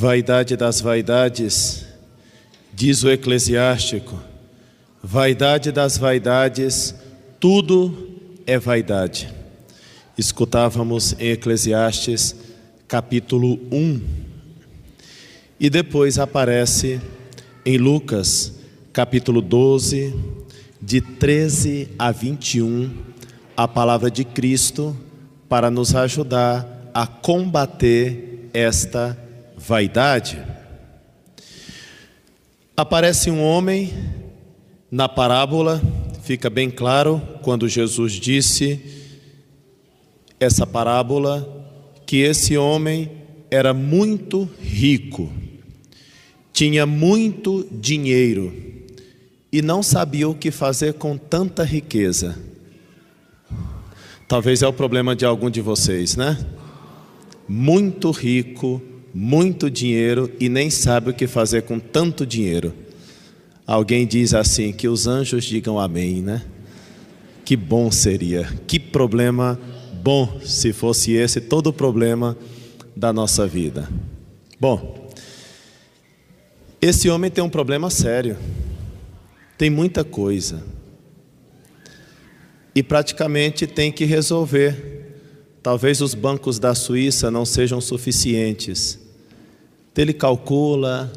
Vaidade das vaidades, diz o eclesiástico, vaidade das vaidades, tudo é vaidade. Escutávamos em Eclesiastes capítulo 1. E depois aparece em Lucas capítulo 12, de 13 a 21, a palavra de Cristo para nos ajudar a combater esta vaidade. Aparece um homem na parábola, fica bem claro quando Jesus disse essa parábola que esse homem era muito rico, tinha muito dinheiro e não sabia o que fazer com tanta riqueza. Talvez é o problema de algum de vocês, né? Muito rico, muito dinheiro e nem sabe o que fazer com tanto dinheiro. Alguém diz assim: que os anjos digam amém, né? Que bom seria, que problema bom se fosse esse todo o problema da nossa vida. Bom, esse homem tem um problema sério, tem muita coisa, e praticamente tem que resolver Talvez os bancos da Suíça não sejam suficientes. Ele calcula,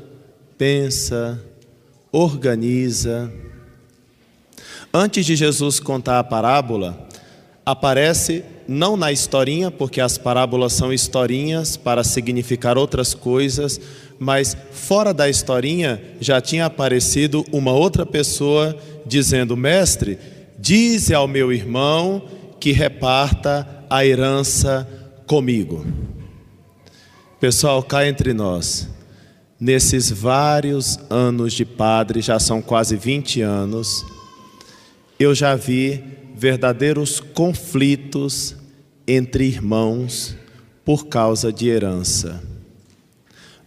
pensa, organiza. Antes de Jesus contar a parábola, aparece não na historinha, porque as parábolas são historinhas para significar outras coisas, mas fora da historinha já tinha aparecido uma outra pessoa dizendo: Mestre, dize ao meu irmão que reparta a herança comigo. Pessoal, cá entre nós, nesses vários anos de padre, já são quase 20 anos, eu já vi verdadeiros conflitos entre irmãos por causa de herança.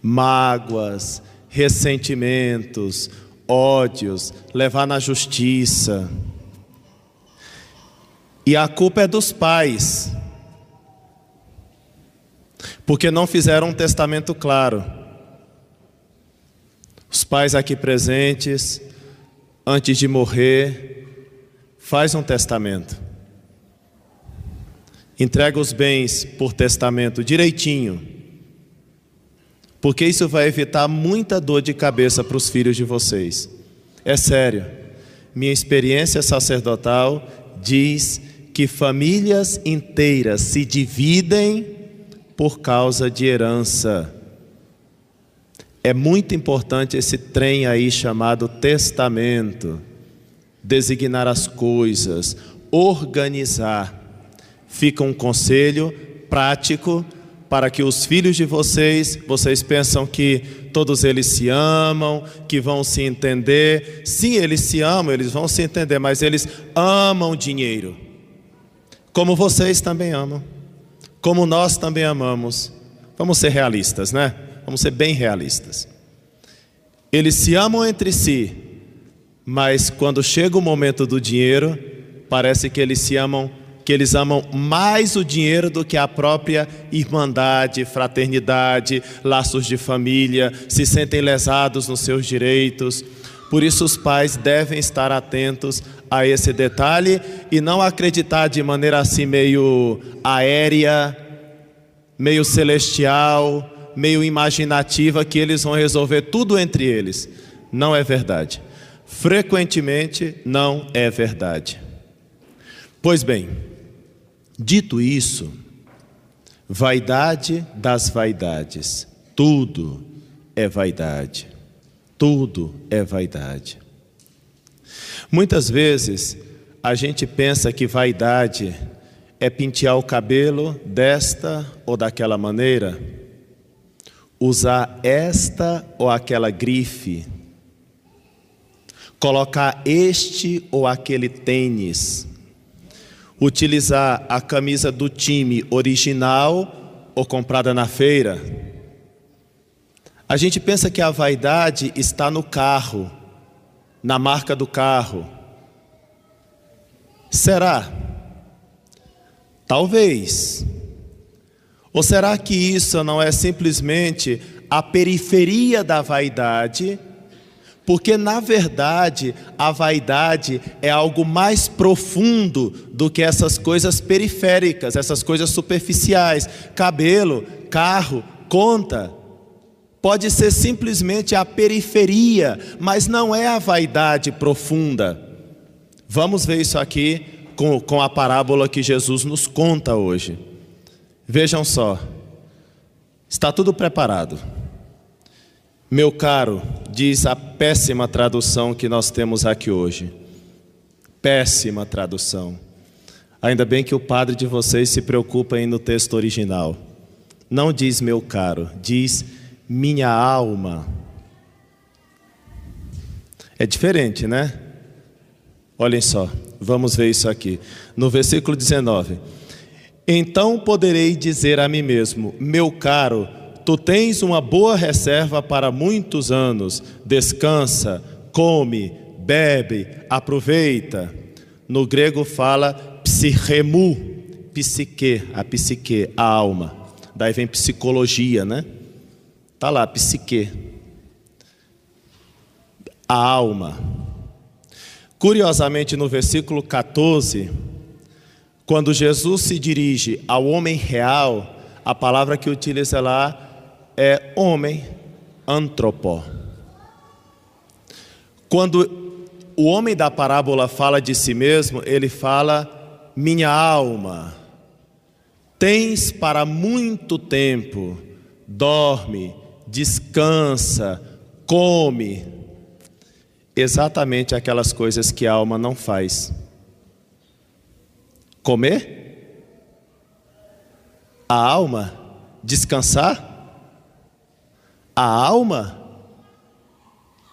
Mágoas, ressentimentos, ódios, levar na justiça. E a culpa é dos pais, porque não fizeram um testamento claro. Os pais aqui presentes, antes de morrer, faz um testamento. Entrega os bens por testamento direitinho. Porque isso vai evitar muita dor de cabeça para os filhos de vocês. É sério. Minha experiência sacerdotal diz que famílias inteiras se dividem por causa de herança. É muito importante esse trem aí chamado testamento. Designar as coisas, organizar. Fica um conselho prático para que os filhos de vocês, vocês pensam que todos eles se amam, que vão se entender. Sim, eles se amam, eles vão se entender, mas eles amam dinheiro como vocês também amam, como nós também amamos. Vamos ser realistas, né? Vamos ser bem realistas. Eles se amam entre si, mas quando chega o momento do dinheiro, parece que eles se amam, que eles amam mais o dinheiro do que a própria irmandade, fraternidade, laços de família, se sentem lesados nos seus direitos. Por isso, os pais devem estar atentos a esse detalhe e não acreditar de maneira assim meio aérea, meio celestial, meio imaginativa que eles vão resolver tudo entre eles. Não é verdade. Frequentemente não é verdade. Pois bem, dito isso, vaidade das vaidades, tudo é vaidade. Tudo é vaidade. Muitas vezes a gente pensa que vaidade é pentear o cabelo desta ou daquela maneira, usar esta ou aquela grife, colocar este ou aquele tênis, utilizar a camisa do time original ou comprada na feira a gente pensa que a vaidade está no carro, na marca do carro. Será? Talvez. Ou será que isso não é simplesmente a periferia da vaidade, porque na verdade a vaidade é algo mais profundo do que essas coisas periféricas, essas coisas superficiais. Cabelo, carro, conta. Pode ser simplesmente a periferia, mas não é a vaidade profunda. Vamos ver isso aqui com, com a parábola que Jesus nos conta hoje. Vejam só, está tudo preparado. Meu caro, diz a péssima tradução que nós temos aqui hoje. Péssima tradução. Ainda bem que o padre de vocês se preocupa em no texto original. Não diz meu caro, diz minha alma. É diferente, né? Olhem só, vamos ver isso aqui. No versículo 19: Então poderei dizer a mim mesmo: Meu caro, tu tens uma boa reserva para muitos anos, descansa, come, bebe, aproveita. No grego fala psichemu, psique, a psique, a alma. Daí vem psicologia, né? Tá lá, psique. A alma. Curiosamente, no versículo 14, quando Jesus se dirige ao homem real, a palavra que utiliza lá é homem, antropó. Quando o homem da parábola fala de si mesmo, ele fala: minha alma, tens para muito tempo, dorme, descansa, come, exatamente aquelas coisas que a alma não faz. Comer? A alma? Descansar? A alma?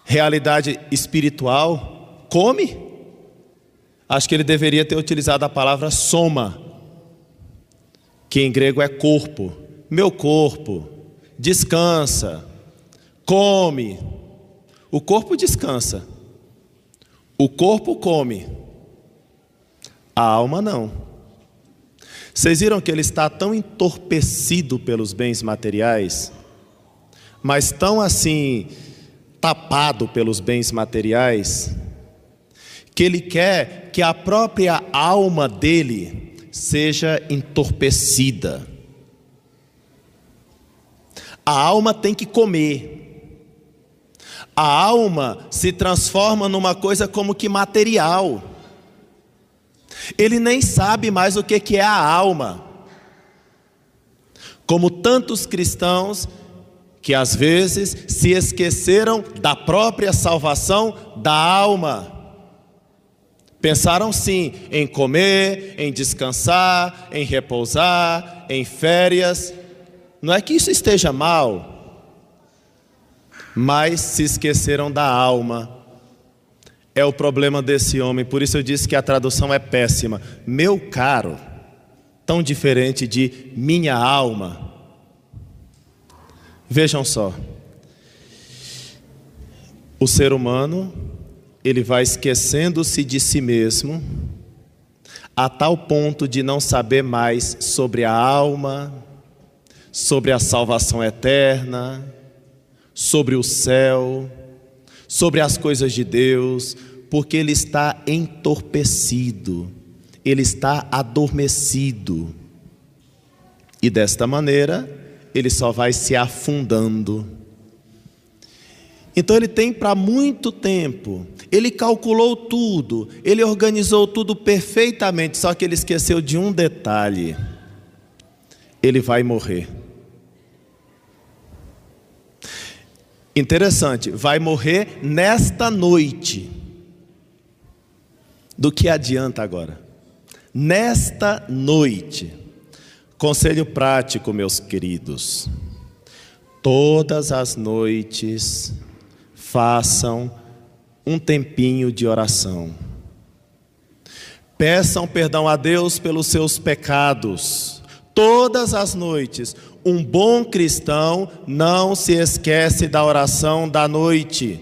Realidade espiritual? Come? Acho que ele deveria ter utilizado a palavra soma, que em grego é corpo. Meu corpo, descansa, come. O corpo descansa, o corpo come, a alma não. Vocês viram que ele está tão entorpecido pelos bens materiais, mas tão assim tapado pelos bens materiais, que ele quer que a própria alma dele seja entorpecida. A alma tem que comer. A alma se transforma numa coisa como que material. Ele nem sabe mais o que é a alma. Como tantos cristãos que às vezes se esqueceram da própria salvação da alma. Pensaram sim em comer, em descansar, em repousar, em férias. Não é que isso esteja mal mas se esqueceram da alma. É o problema desse homem, por isso eu disse que a tradução é péssima. Meu caro, tão diferente de minha alma. Vejam só. O ser humano, ele vai esquecendo-se de si mesmo, a tal ponto de não saber mais sobre a alma, sobre a salvação eterna, sobre o céu, sobre as coisas de Deus, porque ele está entorpecido, ele está adormecido. E desta maneira, ele só vai se afundando. Então ele tem para muito tempo. Ele calculou tudo, ele organizou tudo perfeitamente, só que ele esqueceu de um detalhe. Ele vai morrer. Interessante, vai morrer nesta noite. Do que adianta agora? Nesta noite. Conselho prático, meus queridos. Todas as noites façam um tempinho de oração. Peçam perdão a Deus pelos seus pecados. Todas as noites, um bom cristão não se esquece da oração da noite.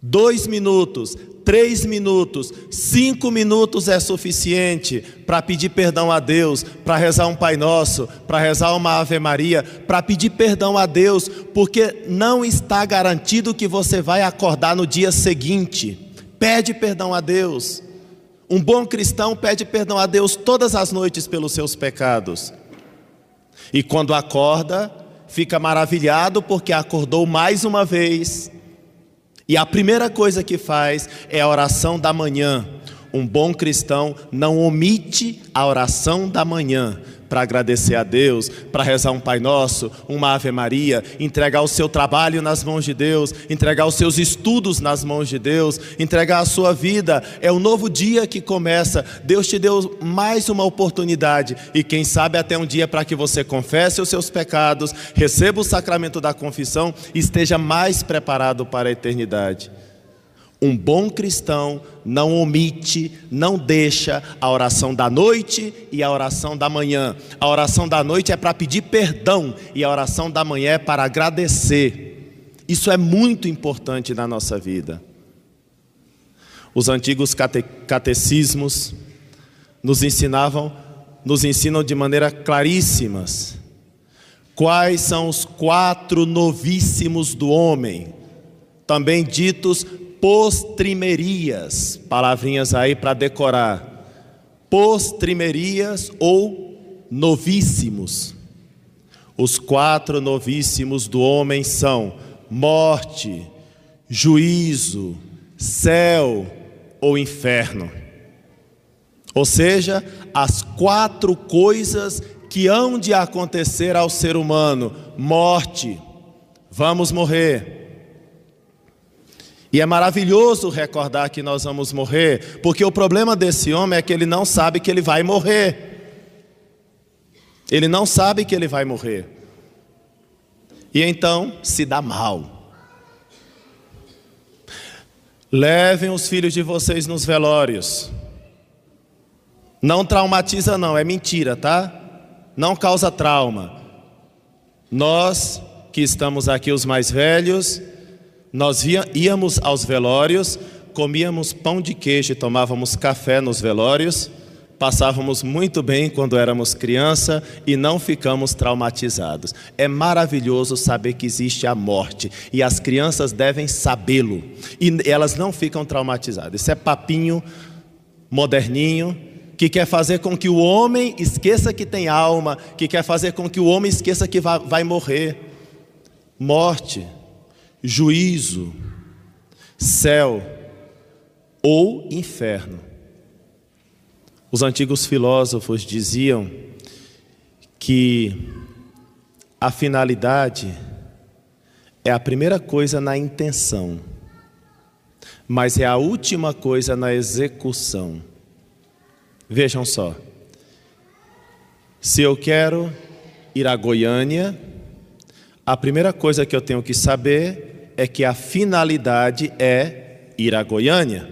Dois minutos, Três minutos, cinco minutos é suficiente para pedir perdão a Deus, para rezar um Pai Nosso, para rezar uma Ave Maria, para pedir perdão a Deus, porque não está garantido que você vai acordar no dia seguinte. Pede perdão a Deus. Um bom cristão pede perdão a Deus todas as noites pelos seus pecados. E quando acorda, fica maravilhado porque acordou mais uma vez e a primeira coisa que faz é a oração da manhã. Um bom cristão não omite a oração da manhã, para agradecer a Deus, para rezar um Pai Nosso, uma Ave Maria, entregar o seu trabalho nas mãos de Deus, entregar os seus estudos nas mãos de Deus, entregar a sua vida. É um novo dia que começa. Deus te deu mais uma oportunidade e quem sabe até um dia para que você confesse os seus pecados, receba o sacramento da confissão e esteja mais preparado para a eternidade. Um bom cristão não omite, não deixa a oração da noite e a oração da manhã. A oração da noite é para pedir perdão e a oração da manhã é para agradecer. Isso é muito importante na nossa vida. Os antigos cate catecismos nos ensinavam, nos ensinam de maneira claríssimas quais são os quatro novíssimos do homem, também ditos postrimerias, palavrinhas aí para decorar. Postrimerias ou novíssimos. Os quatro novíssimos do homem são morte, juízo, céu ou inferno. Ou seja, as quatro coisas que hão de acontecer ao ser humano: morte, vamos morrer e é maravilhoso recordar que nós vamos morrer, porque o problema desse homem é que ele não sabe que ele vai morrer. Ele não sabe que ele vai morrer. E então se dá mal. Levem os filhos de vocês nos velórios. Não traumatiza, não, é mentira, tá? Não causa trauma. Nós que estamos aqui, os mais velhos, nós íamos aos velórios, comíamos pão de queijo e tomávamos café nos velórios, passávamos muito bem quando éramos criança e não ficamos traumatizados. É maravilhoso saber que existe a morte e as crianças devem sabê-lo e elas não ficam traumatizadas. Isso é papinho moderninho que quer fazer com que o homem esqueça que tem alma, que quer fazer com que o homem esqueça que vai, vai morrer. Morte juízo, céu ou inferno. Os antigos filósofos diziam que a finalidade é a primeira coisa na intenção, mas é a última coisa na execução. Vejam só. Se eu quero ir a Goiânia, a primeira coisa que eu tenho que saber é que a finalidade é ir a Goiânia.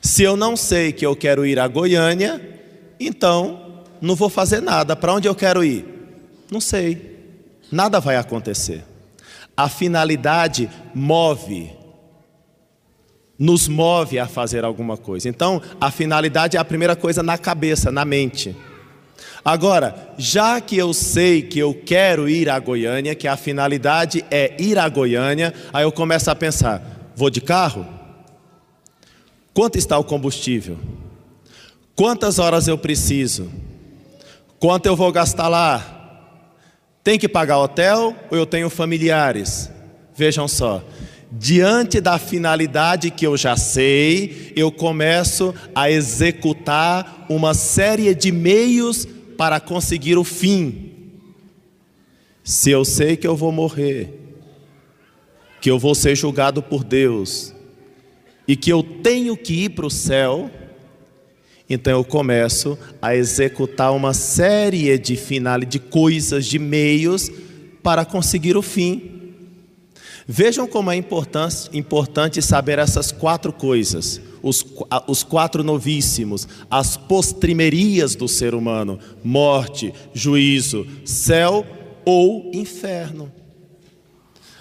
Se eu não sei que eu quero ir a Goiânia, então não vou fazer nada. Para onde eu quero ir? Não sei. Nada vai acontecer. A finalidade move, nos move a fazer alguma coisa. Então, a finalidade é a primeira coisa na cabeça, na mente. Agora, já que eu sei que eu quero ir a Goiânia, que a finalidade é ir a Goiânia, aí eu começo a pensar: vou de carro? Quanto está o combustível? Quantas horas eu preciso? Quanto eu vou gastar lá? Tem que pagar hotel ou eu tenho familiares? Vejam só, diante da finalidade que eu já sei, eu começo a executar uma série de meios para conseguir o fim. Se eu sei que eu vou morrer, que eu vou ser julgado por Deus e que eu tenho que ir para o céu, então eu começo a executar uma série de finais, de coisas, de meios para conseguir o fim. Vejam como é importante, saber essas quatro coisas os, os quatro novíssimos, as postrimerias do ser humano: morte, juízo, céu ou inferno.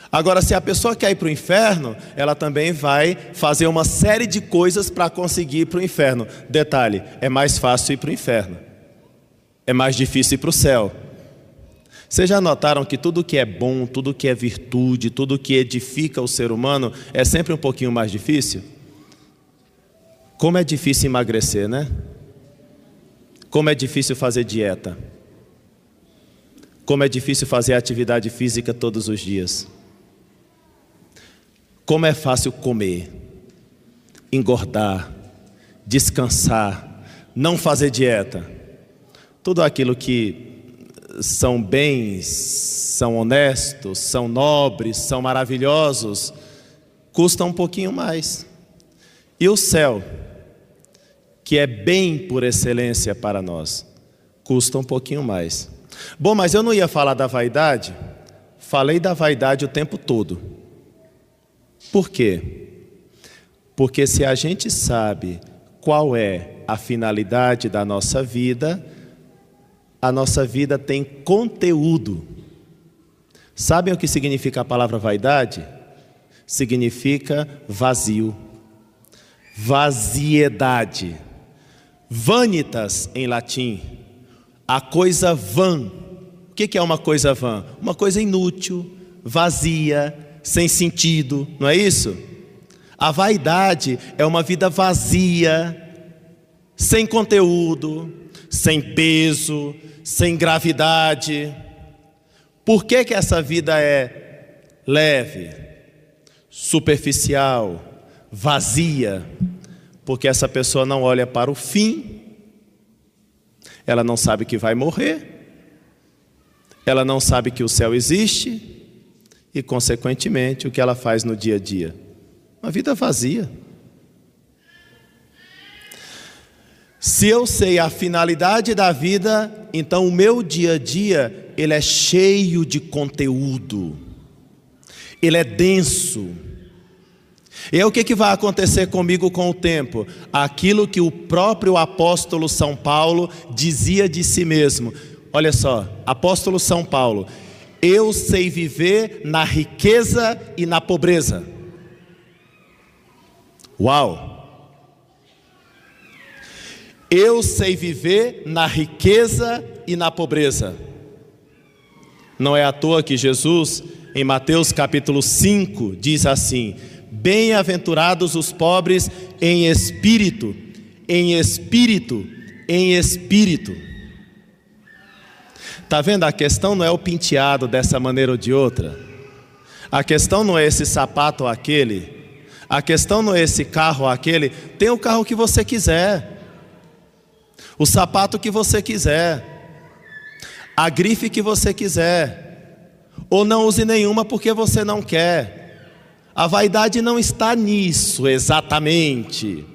Agora, se a pessoa quer ir para o inferno, ela também vai fazer uma série de coisas para conseguir ir para o inferno. Detalhe: é mais fácil ir para o inferno, é mais difícil ir para o céu. Vocês já notaram que tudo que é bom, tudo que é virtude, tudo que edifica o ser humano é sempre um pouquinho mais difícil? Como é difícil emagrecer, né? Como é difícil fazer dieta. Como é difícil fazer atividade física todos os dias. Como é fácil comer, engordar, descansar, não fazer dieta. Tudo aquilo que são bens, são honestos, são nobres, são maravilhosos, custa um pouquinho mais. E o céu, que é bem por excelência para nós, custa um pouquinho mais. Bom, mas eu não ia falar da vaidade, falei da vaidade o tempo todo. Por quê? Porque se a gente sabe qual é a finalidade da nossa vida, a nossa vida tem conteúdo. Sabem o que significa a palavra vaidade? Significa vazio, vaziedade. Vanitas em latim, a coisa vã. O que é uma coisa vã? Uma coisa inútil, vazia, sem sentido, não é isso? A vaidade é uma vida vazia, sem conteúdo, sem peso, sem gravidade. Por que, que essa vida é leve, superficial, vazia? Porque essa pessoa não olha para o fim, ela não sabe que vai morrer, ela não sabe que o céu existe e, consequentemente, o que ela faz no dia a dia? Uma vida vazia. Se eu sei a finalidade da vida, então o meu dia a dia, ele é cheio de conteúdo. Ele é denso. E é o que, que vai acontecer comigo com o tempo? Aquilo que o próprio apóstolo São Paulo dizia de si mesmo. Olha só, apóstolo São Paulo, eu sei viver na riqueza e na pobreza. Uau! Eu sei viver na riqueza e na pobreza. Não é à toa que Jesus, em Mateus capítulo 5, diz assim: Bem-aventurados os pobres em espírito, em espírito, em espírito. Está vendo? A questão não é o penteado dessa maneira ou de outra. A questão não é esse sapato ou aquele. A questão não é esse carro ou aquele. Tem o carro que você quiser o sapato que você quiser, a grife que você quiser, ou não use nenhuma porque você não quer. A vaidade não está nisso exatamente.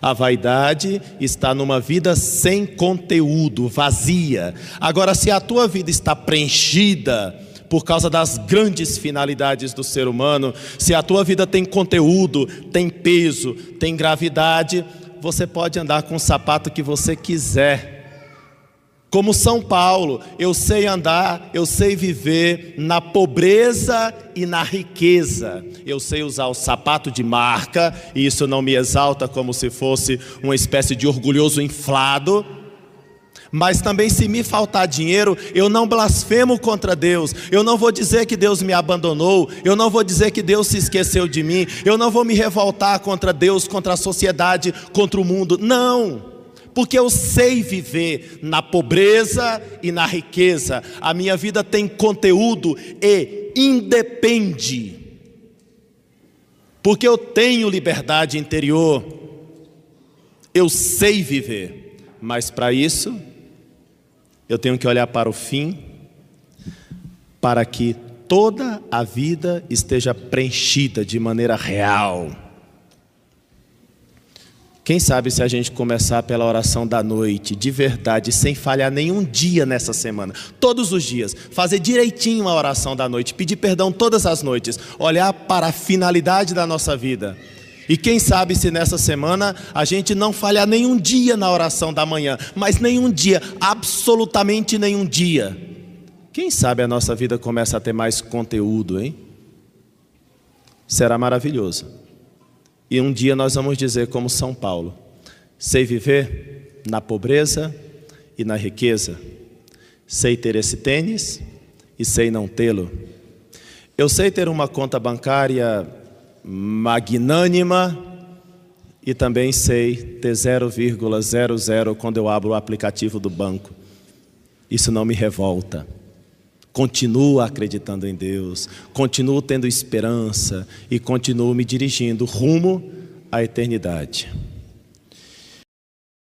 A vaidade está numa vida sem conteúdo, vazia. Agora, se a tua vida está preenchida, por causa das grandes finalidades do ser humano, se a tua vida tem conteúdo, tem peso, tem gravidade, você pode andar com o sapato que você quiser. Como São Paulo, eu sei andar, eu sei viver na pobreza e na riqueza. Eu sei usar o sapato de marca, e isso não me exalta como se fosse uma espécie de orgulhoso inflado. Mas também, se me faltar dinheiro, eu não blasfemo contra Deus, eu não vou dizer que Deus me abandonou, eu não vou dizer que Deus se esqueceu de mim, eu não vou me revoltar contra Deus, contra a sociedade, contra o mundo, não, porque eu sei viver na pobreza e na riqueza, a minha vida tem conteúdo e independe, porque eu tenho liberdade interior, eu sei viver, mas para isso, eu tenho que olhar para o fim, para que toda a vida esteja preenchida de maneira real. Quem sabe se a gente começar pela oração da noite, de verdade, sem falhar nenhum dia nessa semana, todos os dias, fazer direitinho a oração da noite, pedir perdão todas as noites, olhar para a finalidade da nossa vida e quem sabe se nessa semana a gente não falhar nenhum dia na oração da manhã, mas nenhum dia, absolutamente nenhum dia. Quem sabe a nossa vida começa a ter mais conteúdo, hein? Será maravilhoso. E um dia nós vamos dizer, como São Paulo: sei viver na pobreza e na riqueza, sei ter esse tênis e sei não tê-lo. Eu sei ter uma conta bancária magnânima e também sei ter 0,00 quando eu abro o aplicativo do banco. Isso não me revolta. Continuo acreditando em Deus, continuo tendo esperança e continuo me dirigindo rumo à eternidade.